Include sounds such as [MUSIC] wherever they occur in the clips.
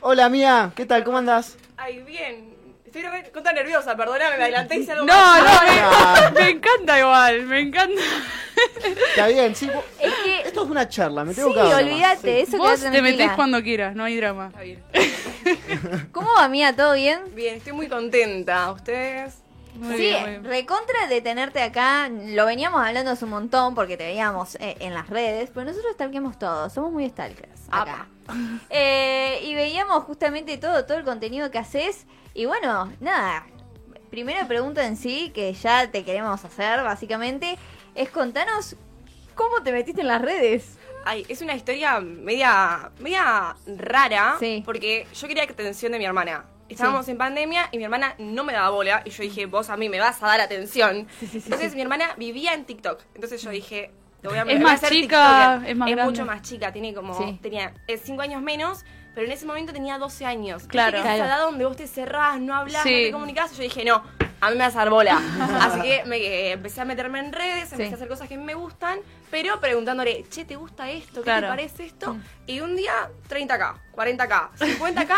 Hola, Mía, ¿qué tal? ¿Cómo andás? Ay, bien. Estoy re- contra nerviosa, perdóname, me adelanté y algo No, más. no, me, [LAUGHS] me encanta igual, me encanta. Está bien, sí. vos- Es que, Esto es una charla, me tengo sí, que olvídate, eso Vos te metés cuando quieras, no hay drama. Está bien. ¿Cómo va, mía? ¿Todo bien? Bien, estoy muy contenta. ¿Ustedes? Muy sí, bien, recontra de tenerte acá. Lo veníamos hablando hace un montón porque te veíamos eh, en las redes, pero nosotros stalkeamos todo, somos muy stalkers acá. Eh, y veíamos justamente todo, todo el contenido que haces. Y bueno, nada. Primera pregunta en sí, que ya te queremos hacer, básicamente, es contanos cómo te metiste en las redes. Ay, es una historia media, media rara. Sí. Porque yo quería que atención de mi hermana. Estábamos en pandemia y mi hermana no me daba bola. Y yo dije, vos a mí me vas a dar atención. Entonces mi hermana vivía en TikTok. Entonces yo dije, te voy a Es a más hacer chica, tiktoker. es más grande. mucho más chica. Tiene como, tenía 5 años menos. Pero en ese momento tenía 12 años. Claro. Que esa Claro. edad donde vos te cerrás, no hablas, no te comunicás. Yo dije, no, a mí me vas a dar bola. [LAUGHS] Así que me, eh, empecé a meterme en redes, empecé a hacer cosas que me gustan, pero preguntándole, che, ¿te gusta esto? ¿Qué Claro. te parece esto? Y un día, 30k, 40k, 50k.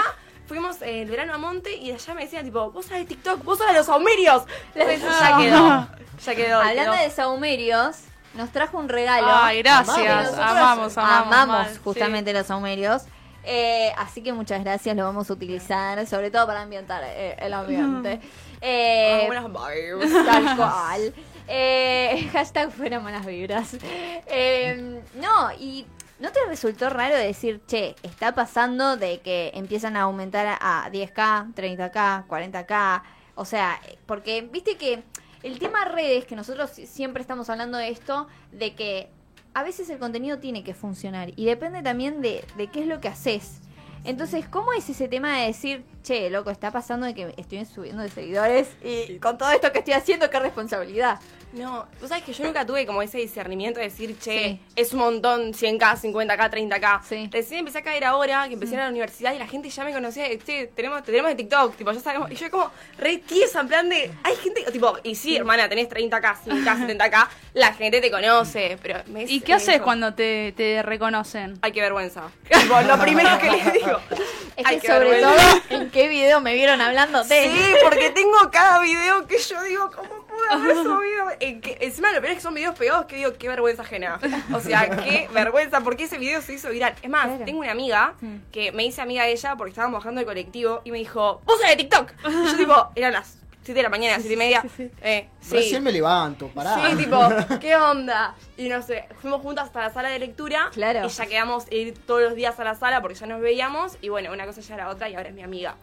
Fuimos eh, el verano a Monte y allá me decían, tipo, vos sabés TikTok, vos sabés los saumerios. Entonces ya quedó. [LAUGHS] Ya quedó. Hablando quedó. de saumerios, nos trajo un regalo. Ay, gracias. Amamos. Amamos, amamos. amamos mal, justamente los saumerios. Eh, así que muchas gracias, lo vamos a utilizar, sobre todo para ambientar eh, el ambiente. [LAUGHS] Eh, Ah, buenas vibes. tal [LAUGHS] cual. Eh, hashtag fuera malas vibras. Eh, no, y ¿no te resultó raro decir, che, está pasando de que empiezan a aumentar a 10k, 30k, 40k? O sea, porque viste que el tema redes, que nosotros siempre estamos hablando de esto, de que a veces el contenido tiene que funcionar y depende también de, de qué es lo que haces. Entonces, ¿cómo es ese tema de decir, che, loco, está pasando de que estoy subiendo de seguidores y con todo esto que estoy haciendo, qué responsabilidad? No, vos sabés que yo nunca tuve como ese discernimiento de decir, che, Sí. es un montón, 100k, 50k, 30k. Sí. Recién empecé a caer ahora, que empecé a ir a la universidad y la gente ya me conocía, che, tenemos, tenemos de TikTok, tipo, ya sabemos. Y yo como re tiesa, en plan de, hay gente, tipo, y sí, hermana, tenés 30k, 5k, 70k, la gente te conoce, pero me ¿Y qué haces cuando te, te reconocen? Ay, qué vergüenza. Tipo, lo primero que les digo. [LAUGHS] Es Ay, que sobre vergüenza. todo, ¿en qué video me vieron hablando de? Sí, porque tengo cada video que yo digo, ¿cómo pude haber subido? En que, encima lo peor es que son videos pegados que digo, qué vergüenza ajena. O sea, [LAUGHS] qué vergüenza, porque ese video se hizo viral. Es más, Claro. tengo una amiga que me hice amiga de ella porque estábamos bajando el colectivo y me dijo, vos de TikTok. [LAUGHS] Y yo tipo, eran las 7 de la mañana, 7 y media. Eh, sí. Recién me levanto, pará. Sí, tipo, ¿qué onda? Y no sé, fuimos juntas hasta la sala de lectura. Claro. Y ya quedamos ir todos los días a la sala porque ya nos veíamos. Y bueno, una cosa ya era otra y ahora es mi amiga.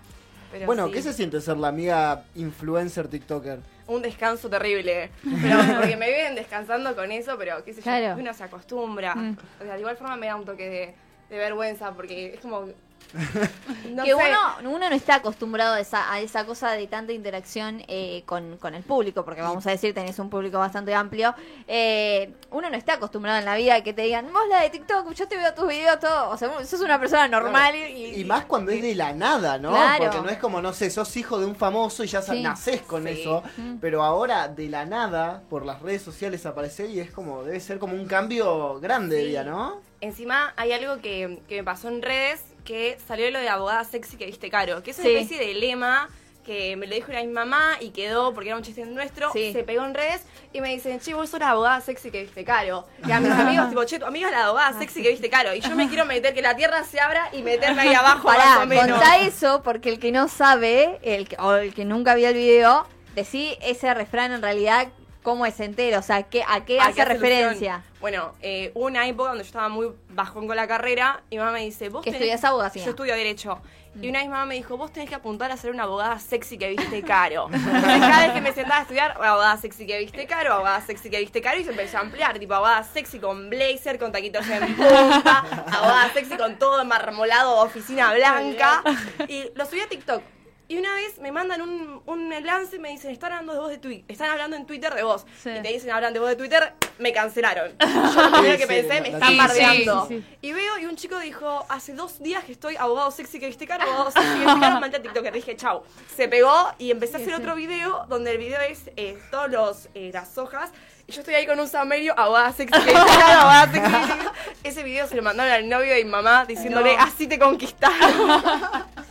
Pero Bueno, sí. ¿qué se siente ser la amiga influencer TikToker? Un descanso terrible. [LAUGHS] Pero porque me vienen descansando con eso, pero qué sé yo, Claro. uno se acostumbra. Mm. O sea, de igual forma me da un toque de, de vergüenza porque es como. [LAUGHS] No que sé. uno, uno no está acostumbrado a esa, a esa cosa de tanta interacción eh, con, con el público, porque vamos a decir, tenés un público bastante amplio. Eh, uno no está acostumbrado en la vida a que te digan, vos la de TikTok, yo te veo tus videos, todo. O sea, sos una persona normal y, Y más cuando es de la nada, ¿no? Claro. Porque no es como, no sé, sos hijo de un famoso y ya Sí. nacés con Sí. eso. Mm. Pero ahora, de la nada, por las redes sociales aparecer y es como, debe ser como un cambio grande, Sí. diría, ¿no? Encima hay algo que, que me pasó en redes que salió lo de abogada sexy que viste caro, que es una Sí. especie de lema que me lo dijo una mi mamá y quedó porque era un chiste nuestro, Sí. se pegó en redes y me dicen, che, vos sos la abogada sexy que viste caro. Y a mis [LAUGHS] amigos, tipo, che, tu amiga es la abogada sexy que viste caro. Y yo me quiero meter, que la tierra se abra y meterme ahí [LAUGHS] abajo Pará, contá eso porque el que no sabe, el que- o el que nunca vio el video, decí ese refrán en realidad cómo es entero, o sea, ¿qué, ¿a qué ¿A hace qué referencia? Bueno, eh, hubo una época donde yo estaba muy bajón con la carrera y mamá me dice, vos Que tenés- estudias abogacía. Yo estudio Derecho. Y una vez mamá me dijo, vos tenés que apuntar a ser una abogada sexy que viste caro. [LAUGHS] Cada vez que me sentaba a estudiar, abogada sexy que viste caro, abogada sexy que viste caro, y se empezó a ampliar, tipo abogada sexy con blazer, con taquitos en punta, abogada sexy con todo marmolado, oficina blanca. Y lo subí a TikTok. Y una vez me mandan un, un enlace y me dicen, están hablando de vos de Twitter, están hablando en Twitter de vos. Sí. Y te dicen, hablan de vos de Twitter, me cancelaron. [LAUGHS] Yo lo primero Sí, que sí, pensé, me están bardeando. sí, sí. Y veo, y un chico dijo, hace dos días que estoy abogado sexy que viste caro, abogado sexy que viste caro, mandé a TikTok. Dije, chau. Se pegó y empecé a hacer otro video donde el video es eh, todos los, eh, las hojas. Y yo estoy ahí con un saumerio, abogada sexy que abogada sexy. [LAUGHS] Ese video se lo mandaron al novio de mi mamá diciéndole, No. así te conquistaron. [LAUGHS]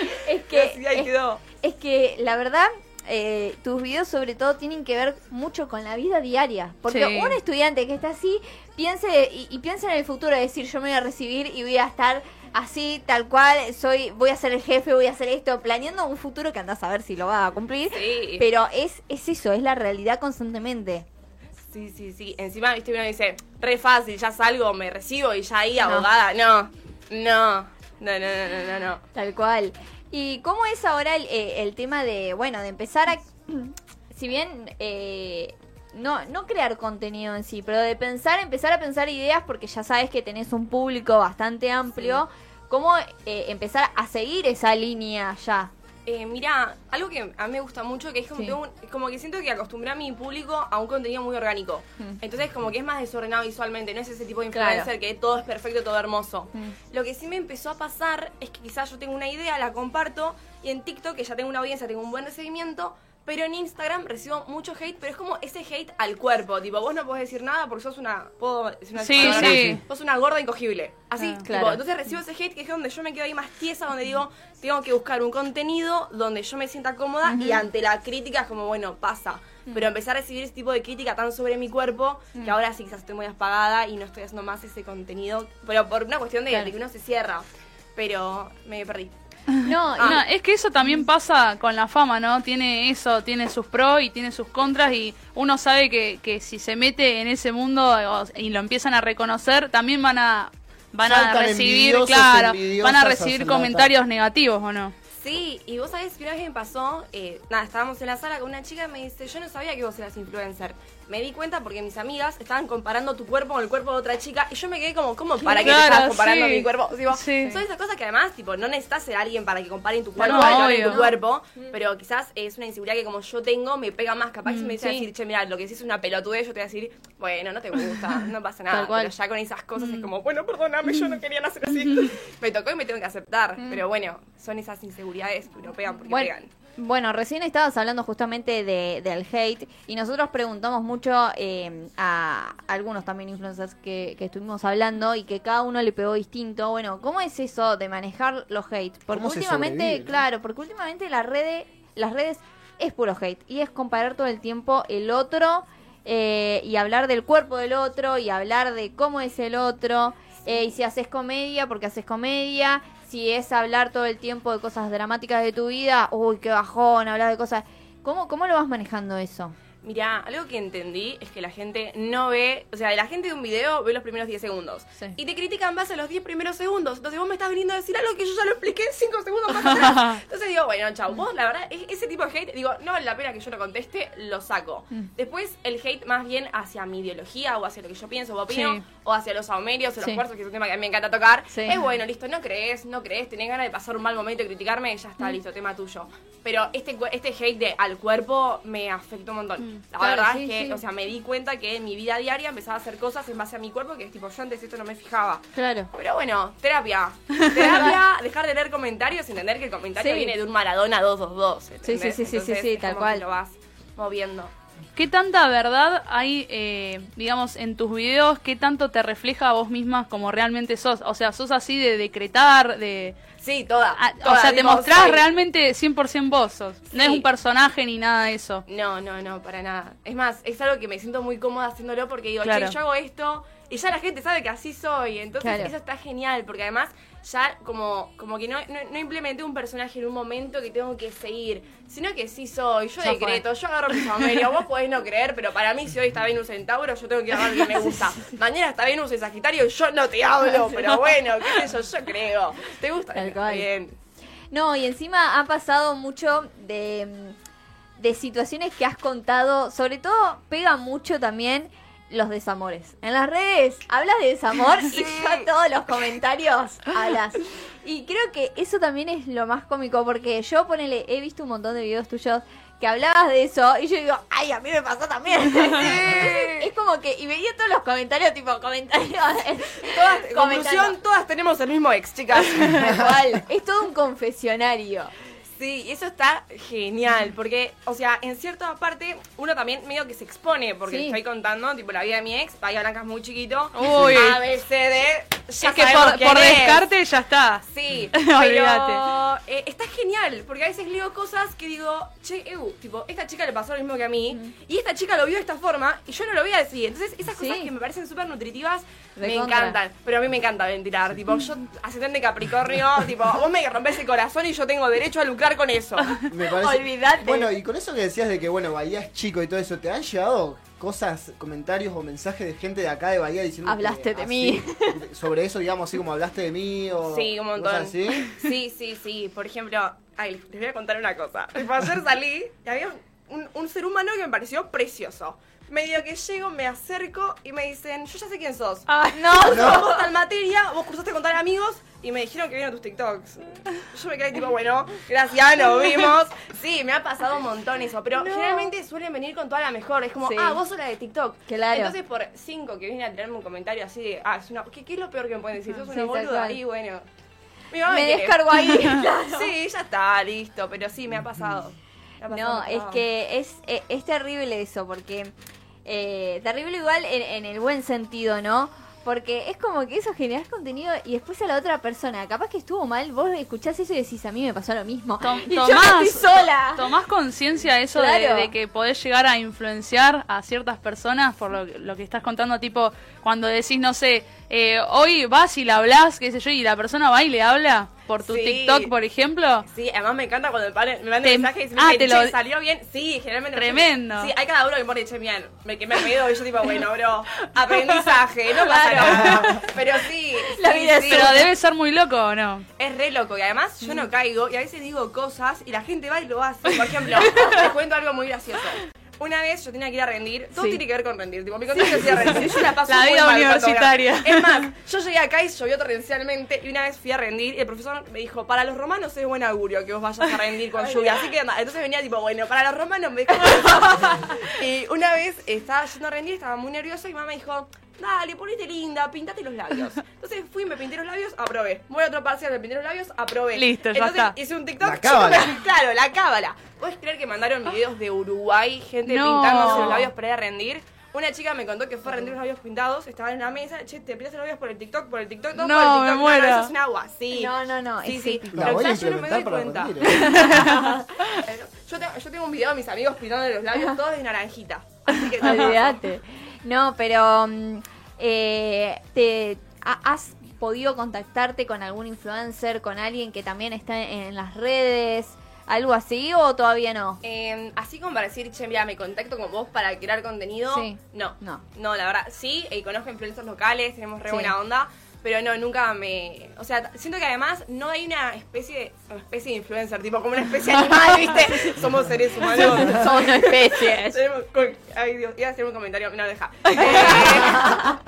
[LAUGHS] Es que, ahí es, quedó. es que la verdad, eh, tus videos sobre todo tienen que ver mucho con la vida diaria. Porque Sí. un estudiante que está así, piense y, y piensa en el futuro, es decir, yo me voy a recibir y voy a estar así, tal cual, soy, voy a ser el jefe, voy a hacer esto, planeando un futuro que andás a ver si lo va a cumplir. Sí. Pero es, es eso, es la realidad constantemente. Sí, sí, sí. Encima, viste, uno dice, re fácil, ya salgo, me recibo y ya ahí No. abogada. No, no, no, no, no, no, no, no. Tal cual. ¿Y cómo es ahora el, eh, el tema de, bueno, de empezar a, [CLEARS THROAT] si bien eh, no, no crear contenido en sí, pero de pensar, empezar a pensar ideas porque ya sabes que tenés un público bastante amplio, ¿cómo eh, empezar a seguir esa línea ya? Eh, mira, algo que a mí me gusta mucho, que es como, Sí. tengo un- como que siento que acostumbré a mi público a un contenido muy orgánico. Mm. Entonces, como que es más desordenado visualmente, no es ese tipo de Claro. influencer que todo es perfecto, todo hermoso. Mm. Lo que sí me empezó a pasar es que quizás yo tengo una idea, la comparto, y en TikTok, que ya tengo una audiencia, tengo un buen recibimiento, pero en Instagram recibo mucho hate, pero es como ese hate al cuerpo. Tipo, vos no podés decir nada porque sos una. ¿Puedo decir una Sí, palabra? sí. Sos una gorda incogible. Así, Ah. tipo, Claro. entonces recibo ese hate que es donde yo me quedo ahí más tiesa, donde digo, tengo que buscar un contenido donde yo me sienta cómoda y ante la crítica es como, bueno, pasa. Pero empecé a recibir ese tipo de crítica tan sobre mi cuerpo que ahora sí quizás estoy muy apagada y no estoy haciendo más ese contenido. Pero por una cuestión de, Claro. de que uno se cierra. Pero me perdí. [LAUGHS] No, y- No, es que eso también pasa con la fama, ¿no? Tiene eso, tiene sus pros y tiene sus contras y uno sabe que, que si se mete en ese mundo y lo empiezan a reconocer, también van a van a recibir, claro, van a recibir comentarios negativos, ¿o no? Sí, y vos sabés que una vez me pasó, eh, nada, estábamos en la sala con una chica y me dice, yo no sabía que vos eras influencer. Me di cuenta porque mis amigas estaban comparando tu cuerpo con el cuerpo de otra chica y yo me quedé como, ¿cómo para que te Claro, estás comparando sí. mi cuerpo? Digo, Sí. Son esas cosas que además, tipo, no necesitas ser alguien para que comparen tu cuerpo, comparen obvio. tu cuerpo, pero quizás es una inseguridad que como yo tengo, me pega más. Capaz si me dice sí. decir, che, mira, lo que decís es una pelotudez, yo te voy a decir, bueno, no te gusta, no pasa nada. Pero ya con esas cosas es como, bueno, perdóname, yo no quería nacer así. [LAUGHS] me tocó y me tengo que aceptar. Pero bueno, son esas inseguridades que no pegan porque Bueno, pegan. Bueno, recién estabas hablando justamente de, del hate y nosotros preguntamos mucho eh, a algunos también influencers que, que estuvimos hablando y que cada uno le pegó distinto. Bueno, ¿cómo es eso de manejar los hate? Porque ¿Cómo se últimamente, claro, porque últimamente la red, las redes es puro hate y es comparar todo el tiempo el otro eh, y hablar del cuerpo del otro y hablar de cómo es el otro eh, y si haces comedia porque haces comedia si es hablar todo el tiempo de cosas dramáticas de tu vida uy qué bajón hablar de cosas. Cómo cómo lo vas manejando eso Mira, algo que entendí es que la gente no ve, o sea, la gente de un video ve los primeros 10 segundos. Sí. Y te critican en base a los 10 primeros segundos. Entonces vos me estás viniendo a decir algo que yo ya lo expliqué 5 segundos más atrás. [LAUGHS] Entonces digo, bueno, chau, vos la verdad, ese tipo de hate, digo, no vale la pena que yo lo conteste, lo saco. Mm. Después el hate más bien hacia mi ideología o hacia lo que yo pienso o opino, Sí. o hacia los aumerios o los Sí. que es un tema que a mí me encanta tocar. Sí. Es bueno, listo, no crees, no crees, tenés ganas de pasar un mal momento y criticarme, ya Mm. está, listo, tema tuyo. Pero este, este hate de al cuerpo me afectó un montón. La. Claro, verdad sí, es que, sí. o sea, me di cuenta que en mi vida diaria empezaba a hacer cosas en base a mi cuerpo que es tipo, yo antes esto no me fijaba. claro Pero bueno, terapia. Terapia, [LAUGHS] dejar de leer comentarios y entender que el comentario Sí. viene de un Maradona 222. Sí, ¿entendés? sí, sí, sí, Entonces, sí, es tal cual. lo vas moviendo. ¿Qué tanta verdad hay, eh, digamos, en tus videos? ¿Qué tanto te refleja a vos misma como realmente sos? O sea, sos así de decretar, de... Sí, toda. ah, o sea, te mostrás soy- realmente 100% vos sos. No es un personaje ni nada de eso. No, no, no, para nada. Es más, es algo que me siento muy cómoda haciéndolo porque digo, Claro. che, yo hago esto y ya la gente sabe que así soy. Entonces Claro. eso está genial porque además ya como, como que no, no, no implementé un personaje en un momento que tengo que seguir, sino que sí soy. Yo Ya decreto, yo agarro mis familia. Vos podés no creer, pero para mí si hoy está Venus en Tauro, yo tengo que agarrar lo que me gusta. Mañana está Venus en Sagitario yo no te hablo, [LAUGHS] pero bueno, qué sé yo, yo creo. ¿Te gusta? Está bien. No, y encima ha pasado mucho de, mm, de situaciones que has contado, sobre todo pega mucho también los desamores. En las redes hablas de desamor [LAUGHS] y Sí. yo todos los comentarios hablas. Y creo que eso también es lo más cómico, porque yo ponele, he visto un montón de videos tuyos que hablabas de eso y yo digo, ay, a mí me pasó también. [LAUGHS] Entonces, es como que, y veía todos los comentarios, tipo, comentarios. [LAUGHS] Todas, conclusión, todas tenemos el mismo ex, chicas. Cual. Es todo un confesionario. Sí, eso está genial, porque, o sea, en cierta parte, uno también medio que se expone, porque Sí. estoy contando, tipo, la vida de mi ex, Bahía Blanca es muy chiquito, Uy. A, B, C, D, ya es que sabemos por, quién por es. descarte ya está. Sí, [LAUGHS] Olvídate. pero eh, está genial, porque a veces leo cosas que digo, che, eu, tipo, esta chica le pasó lo mismo que a mí, y esta chica lo vio de esta forma, y yo no lo vi así. Entonces, esas cosas Sí. que me parecen súper nutritivas, me Recontra. encantan. Pero a mí me encanta ventilar, tipo, yo, ascendente Capricornio, [LAUGHS] tipo, vos me rompés el corazón y yo tengo derecho a lucrar con eso. [LAUGHS] Me parece. Olvídate. Bueno, y con eso que decías de que, bueno, Bahía es chico y todo eso, ¿te han llegado cosas, comentarios o mensajes de gente de acá de Bahía diciendo Hablaste que de así- mí. [LAUGHS] Sobre eso, digamos, así como hablaste de mí o. Sí, un montón. cosas así? Sí, sí, sí. Por ejemplo, ay, les voy a contar una cosa. Ayer salí y había un, un- un ser humano que me pareció precioso. Medio que llego, me acerco y me dicen, yo ya sé quién sos. Ah, no, No, vos tal materia, vos cursaste con tal amigos y me dijeron que vieron tus TikToks. Yo me quedé tipo, bueno, gracias, nos vimos. Sí, me ha pasado un montón eso, pero No. generalmente suelen venir con toda la mejor. Es como, Sí. ah, vos sos la de TikTok. Claro. Entonces por cinco que vienen a tirarme un comentario así de, ah, es una, ¿qué, qué es lo peor que me pueden decir? Sos Sí, una boluda y bueno. Mi mamá me quiere. descargo ahí. [LAUGHS] Sí, ya está, listo, pero sí, me ha pasado. Me ha pasado, No, me es que es, es, es terrible eso, porque eh, terrible igual en, en el buen sentido, ¿no? Porque es como que eso generás contenido y después a la otra persona, capaz que estuvo mal, vos escuchás eso y decís, a mí me pasó lo mismo. Tom- [LAUGHS] y yo tomás- estoy sola. ¿Tomás conciencia de eso de- Claro. de, que podés llegar a influenciar a ciertas personas por lo, que- lo que estás contando? Tipo, cuando decís, no sé, eh, hoy vas y le hablas, qué sé yo, y la persona va y le habla por tu Sí. TikTok, por ejemplo. Sí, además me encanta cuando me, paren- me mandan Te- mensajes y me ah, dicen, te che, salió bien. Sí, generalmente. Tremendo. Sí, hay cada uno que pone, che, bien, me quemé el pedo y yo tipo, bueno, bro, [LAUGHS] aprendizaje, no pasa Claro. nada. Pero sí, [LAUGHS] La sí, vida es sí. Pero debe ser muy loco, ¿o no? Es re loco y además yo no caigo y a veces digo cosas y la gente va y lo hace. Por ejemplo, [LAUGHS] les cuento algo muy gracioso. Una vez yo tenía que ir a rendir, todo Sí. tiene que ver con rendir, tipo, mi ir a rendir, yo la paso La muy vida mal universitaria. Es más, [LAUGHS] yo llegué acá y llovió torrencialmente y una vez fui a rendir y el profesor me dijo, para los romanos es buen augurio que vos vayas a rendir con [LAUGHS] lluvia, así que entonces venía tipo, bueno, para los romanos me [LAUGHS] dijo Y una vez estaba yendo a rendir, estaba muy nerviosa y mamá me dijo, dale, ponete linda, pintate los labios. [LAUGHS] Entonces fui, me pinté los labios, aprobé. Voy a otro parcial, me pinté los labios, aprobé. Listo, ya Entonces está. hice un TikTok. La cábala. [LAUGHS] claro, la cábala. ¿Puedes creer que mandaron videos de Uruguay, gente No. pintándose los labios para ir a rendir? Una chica me contó que fue a rendir los labios pintados, estaba en la mesa, che, te pintas los labios por el TikTok, por el TikTok, todo No, por el TikTok. me No, muero. no, eso es un agua, sí. No, no, no, Sí, es sí. Pero quizás yo no me doy cuenta. rendir. ¿eh? [LAUGHS] Yo tengo, yo tengo un video de mis amigos pintando los labios todos de naranjita. Así que [LAUGHS] Olvídate. No, pero mm, eh, te ha- has podido contactarte con algún influencer, con alguien que también está en las redes, algo así o todavía no? Eh, así como para decir, che, mira, me contacto con vos para crear contenido. Sí. No. No. No, la verdad, sí, eh, conozco influencers locales, tenemos re Sí. buena onda, pero no, nunca me... O sea, siento que además no hay una especie de, una especie de influencer, tipo como una especie de animal, [LAUGHS] ¿viste? Somos seres humanos. Especies. [LAUGHS] Tenemos con- Ay, Dios, iba a hacer un comentario, no, deja. [LAUGHS]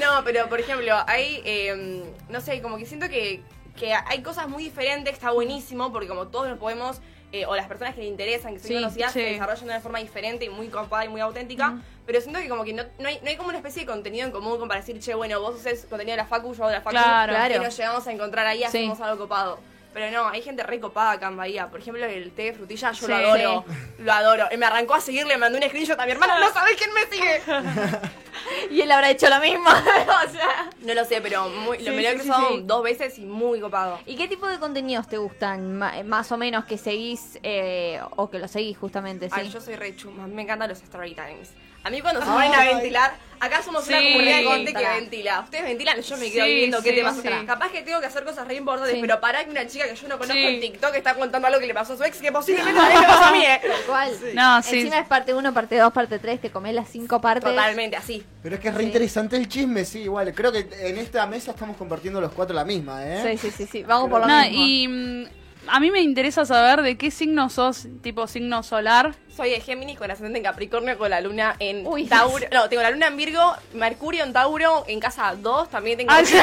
No, pero por ejemplo, hay, eh, no sé, como que siento que, que hay cosas muy diferentes, está buenísimo, porque como todos nos podemos, eh, o las personas que le interesan, que son Sí, conocidas, sí. se desarrollan de una forma diferente y muy copada y muy auténtica, pero siento que como que no, no, hay, no hay como una especie de contenido en común como para decir, che, bueno, vos haces contenido de la facu, yo de la facu, Claro. y Claro. nos llegamos a encontrar ahí, Sí. hacemos algo copado. Pero no, hay gente re copada acá en Bahía. Por ejemplo, el té de frutilla, yo Sí. lo adoro. Lo adoro. Y me arrancó a seguir, le mandé un screenshot a mi hermana. [LAUGHS] No sabés quién me sigue. [LAUGHS] [LAUGHS] Y él habrá hecho lo mismo. [LAUGHS] o sea. No lo sé, pero muy, Sí, lo me lo he sí, sí, cruzado sí. dos veces y muy copado. ¿Y qué tipo de contenidos te gustan? Ma- Más o menos que seguís eh, o que lo seguís justamente, sí. Ay, yo soy re chuma. Me encantan los story times. A mí cuando se ponen a ventilar, acá somos una comunidad de gente que Ventila. Ustedes ventilan, yo me quedo Sí, viendo qué te pasa. sí. Capaz que tengo que hacer cosas re importantes, Sí. pero para que una chica que yo no conozco Sí. en TikTok está contando algo que le pasó a su ex, que posiblemente [LAUGHS] también me pasó a mí, ¿eh? Tal cual. No, sí. Encima es parte 1, parte 2, parte 3, te comés las 5 partes. Totalmente, así. Pero es que es re Sí. interesante el chisme, sí, igual. Creo que en esta mesa estamos compartiendo los cuatro la misma, ¿eh? Sí, sí, sí, sí. Vamos por lo No, mismo. y mm, a mí me interesa saber de qué signo sos, tipo signo solar. Soy de Géminis con ascendente en Capricornio con la luna en Uy. Tauro. No, tengo la luna en Virgo, Mercurio en Tauro, en casa 2 también tengo. Ay, yo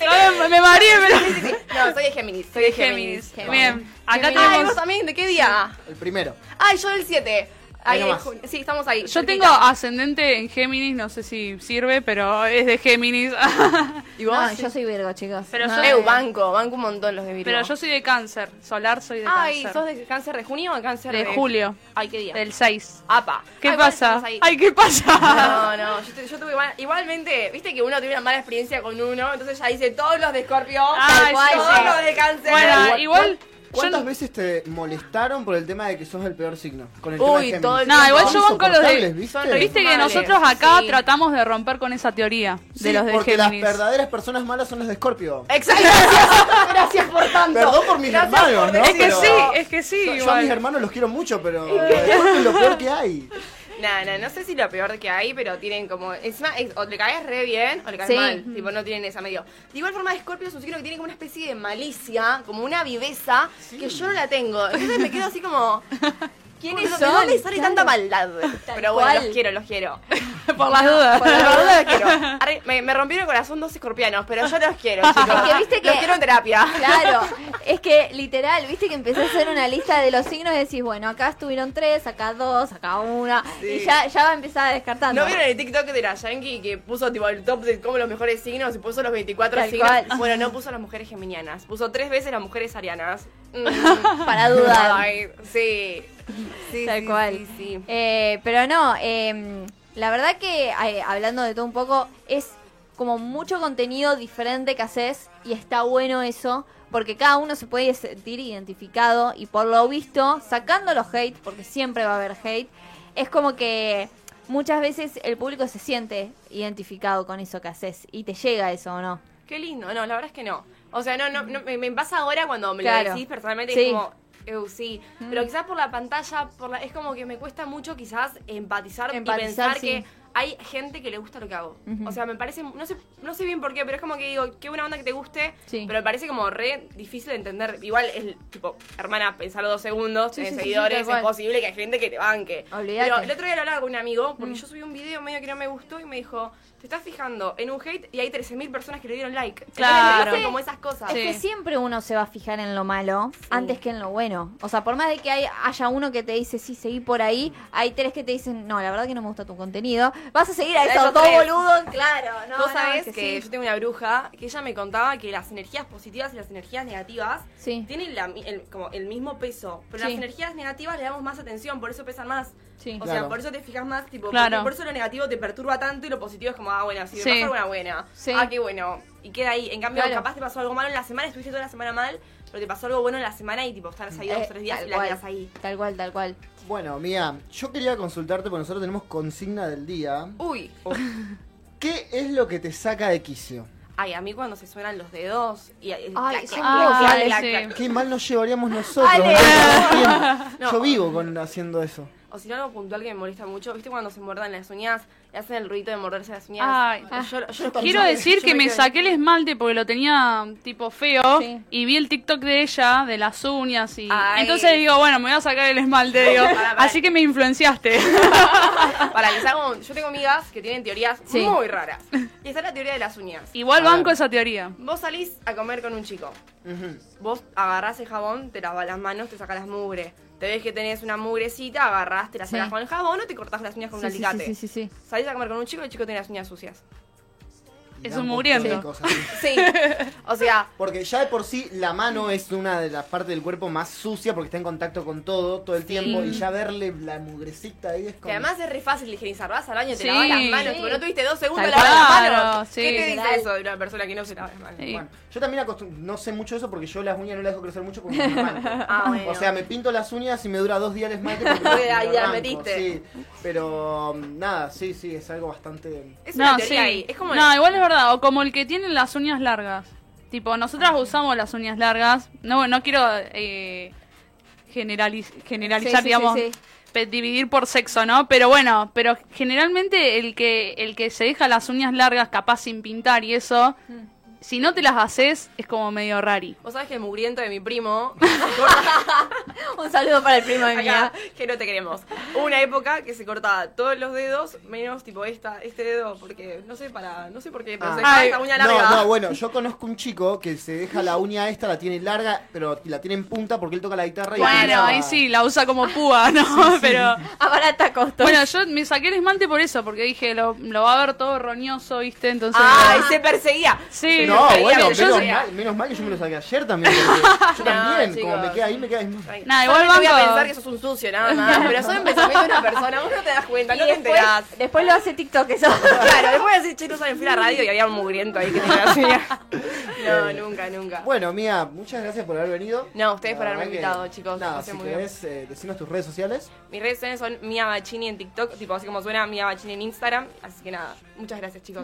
me, me, me mareé, pero- No, soy de Géminis. Soy de Géminis. Géminis. Bien, acá Ay, tenemos... vos también, ¿de qué día? El primero. Ay, yo del 7. Ahí nomás. junio. Sí, estamos ahí. Yo cerquita. tengo ascendente en Géminis, no sé si sirve, pero es de Géminis. [LAUGHS] ¿Y vos? No, yo soy Virgo, chicos. Pero No, yo- eh, banco, banco un montón los de Virgo. pero yo soy de cáncer, solar soy de Ay, cáncer. ¿sos de cáncer de junio o de cáncer de de, julio, Ay, qué día. del 6. APA. ¿Qué Ay, pasa? Ay, ¿qué pasa? No, [LAUGHS] no, yo, yo tuve igual- igualmente, viste que uno tiene una mala experiencia con uno, entonces ya dice todos los de Scorpio, Ay, tal cual, sí, todos sí. los de cáncer. Bueno, igual ¿Cuántas no- veces te molestaron por el tema de que sos el peor signo? Con el tema Uy, de todo el No, igual yo banco los de- ¿viste? que nosotros acá sí. tratamos de romper con esa teoría Sí, de los de porque las verdaderas personas malas son las de Scorpio. Exacto, [LAUGHS] gracias, por tanto. Perdón por mis Gracias hermanos, por ¿no? Es que Pero- sí, es que sí. Yo, yo a mis hermanos los quiero mucho, pero [LAUGHS] Scorpio es lo peor que hay. No, no, no sé si lo peor que hay, pero tienen como. Encima, es- o le caes re bien o le caes Sí. mal. Tipo, no tienen esa medio. De igual forma, Scorpio es un signo que tiene como una especie de malicia, como una viveza, que yo no la tengo. Entonces me quedo así como. ¿Quiénes ¿De son? dónde sale tanta maldad? Pero bueno, los quiero, los quiero. [LAUGHS] Por las dudas. Por la verdad los quiero. [LAUGHS] Arre, me, me rompieron el corazón dos escorpianos, pero yo los quiero, [LAUGHS] chicos. Es que viste que- Los quiero en terapia. Claro, es que literal, viste que empecé a hacer una lista de los signos y decís, bueno, acá estuvieron tres, acá dos, acá una, Sí. y ya, ya va a empezar a descartando. ¿No vieron el TikTok de la Yankee que puso tipo el top de como los mejores signos y puso los 24 Tal signos? cual. Bueno, no puso las mujeres geminianas, puso tres veces las mujeres arianas. Mm. Para [LAUGHS] dudar. Ay, sí. Sí, Tal sí, cual. Sí. Eh, pero no, eh, la verdad que eh, hablando de todo un poco, es como mucho contenido diferente que haces y está bueno eso, porque cada uno se puede sentir identificado y por lo visto, sacando los hate, porque siempre va a haber hate, es como que muchas veces el público se siente identificado con eso que haces y te llega eso o no. Qué lindo. No, la verdad es que no. O sea, no, no, no, me, me pasa ahora cuando me Claro. lo decís personalmente, Sí. es como. Eu, sí, pero quizás por la pantalla, por la, es como que me cuesta mucho quizás empatizar, Empatizar, y pensar sí. que hay gente que le gusta lo que hago. O sea, me parece, no sé, no sé bien por qué, pero es como que digo, qué buena onda que te guste, Sí. pero me parece como re difícil de entender. Igual es tipo, hermana, pensalo dos segundos Sí, en sí, sí, sí, seguidores, es posible que hay gente que te banque. Olvídate. Pero el otro día lo hablaba con un amigo, porque Mm. yo subí un video medio que no me gustó y me dijo, te estás fijando en un hate y hay 13.000 personas que le dieron like. Claro. como esas cosas. Sí. Es que siempre uno se va a fijar en lo malo antes que en lo bueno. O sea, por más de que hay- haya uno que te dice, sí, seguí por ahí, hay tres que te dicen, no, la verdad que no me gusta tu contenido. Vas a seguir a Esos eso, todo tres. boludo, claro. No, Vos no, sabés es que, sí. yo tengo una bruja que ella me contaba que las energías positivas y las energías negativas Sí. tienen la el, como el mismo peso, pero Sí. las energías negativas le damos más atención, por eso pesan más. Sí. O Claro. sea, por eso te fijas más, tipo, Claro. por eso lo negativo te perturba tanto y lo positivo es como, ah, bueno, si me Sí. pasa alguna buena. Sí. Ah, qué bueno. Y queda ahí. En cambio, Claro. capaz te pasó algo malo en la semana, estuviste toda la semana mal, pero te pasó algo bueno en la semana y tipo, estás ahí dos Eh, o tres días y la quedas ahí. Tal cual, tal cual. Bueno, mía, yo quería consultarte porque nosotros tenemos consigna del día. Uy. ¿Qué es lo que te saca de quicio? Ay, a mí cuando se suenan los dedos y Ay, clac, son sí. Qué mal nos llevaríamos nosotros. Yo vivo con haciendo eso. O si no, algo puntual que me molesta mucho, ¿viste cuando se muerdan las uñas? Hacen el ruido de morderse las uñas. Ay. Yo- yo- Quiero yo- decir yo que me saqué el esmalte porque lo tenía tipo feo Sí. y vi el TikTok de ella, de las uñas y Ay. entonces digo, bueno, me voy a sacar el esmalte, digo. Así que me influenciaste. [LAUGHS] Para les hago un- Yo tengo amigas que tienen teorías Sí. muy raras. Y esa es la teoría de las uñas. Igual A banco ver. esa teoría. Vos salís a comer con un chico. Vos agarrás el jabón, te lavas las manos, te sacas las mugre. Te ves que tenés una mugrecita, agarrás, te la Sí. con el jabón o te cortás las uñas con Sí, un sí, alicate. sí, sí, sí, sí. Salís a comer con un chico y el chico tiene las uñas sucias. Y Es un mugriento. y así. [LAUGHS] Sí. o sea, Porque ya de por sí la mano es una de las partes del cuerpo más sucia porque está en contacto con todo todo el tiempo y ya verle la mugrecita ahí es como... que además es re fácil higienizar. Vas al baño, te Sí. lavas las manos. Sí. Tipo, no tuviste dos segundos lavando las cual. manos. Sí. ¿Qué te dice eso de una persona que no se lava las manos? Sí. Bueno, yo también acostum- no sé mucho eso porque yo las uñas no las dejo crecer mucho porque me. [LAUGHS] Ah, bueno. O sea, me pinto las uñas y me dura dos días el esmalte porque [LAUGHS] ya arranco, metiste. Sí, pero um, nada, sí, sí, es algo bastante... es una No, teoría sí. ahí. Es como No, igual es verdad. O como el que tiene las uñas largas. Tipo, nosotras usamos las uñas largas. No, no quiero eh, generaliz- generalizar, Sí, sí, digamos, sí, dividir por sexo, ¿no? Pero bueno, pero generalmente el que el que se deja las uñas largas capaz sin pintar y eso si no te las haces, es como medio rari. Vos sabés que el mugriento de mi primo, [LAUGHS] Un saludo para el primo de acá, mía. que no te queremos. Hubo una época que se cortaba todos los dedos, menos tipo esta, este dedo, porque no sé para, no sé por qué, pero Ah. se dejaba Ay, esta uña larga. No, no, bueno, yo conozco un chico que se deja la uña esta, la tiene larga, pero la tiene en punta porque él toca la guitarra y Bueno, ahí sí, la usa como púa, ¿no? Pero. A barata costo. Bueno, yo me saqué el esmalte por eso, porque dije, lo, lo va a ver todo roñoso, ¿viste? Entonces. Ay, se perseguía. Sí. No, bueno, yo menos sabía. mal, menos mal que yo me lo saqué ayer también. Yo [LAUGHS] No, también, chicos. como me queda ahí, me queda ahí. Yo igual no voy a banco- pensar que sos un sucio nada más, [LAUGHS] pero son pensamientos de una persona, vos no te das cuenta, Y no te después, enterás. después lo hace TikTok eso. [LAUGHS] Claro, después así, che, no salen fui a la radio y había un mugriento ahí que te hacía. No, nunca, nunca. Bueno, Mía, muchas gracias por haber venido. No, ustedes por haberme invitado, chicos. Nada, si querés, eh, decinos tus redes sociales. Mis redes sociales son Mia Bachini en TikTok, tipo así como suena Mia Bachini en Instagram. Así que nada, muchas gracias, chicos.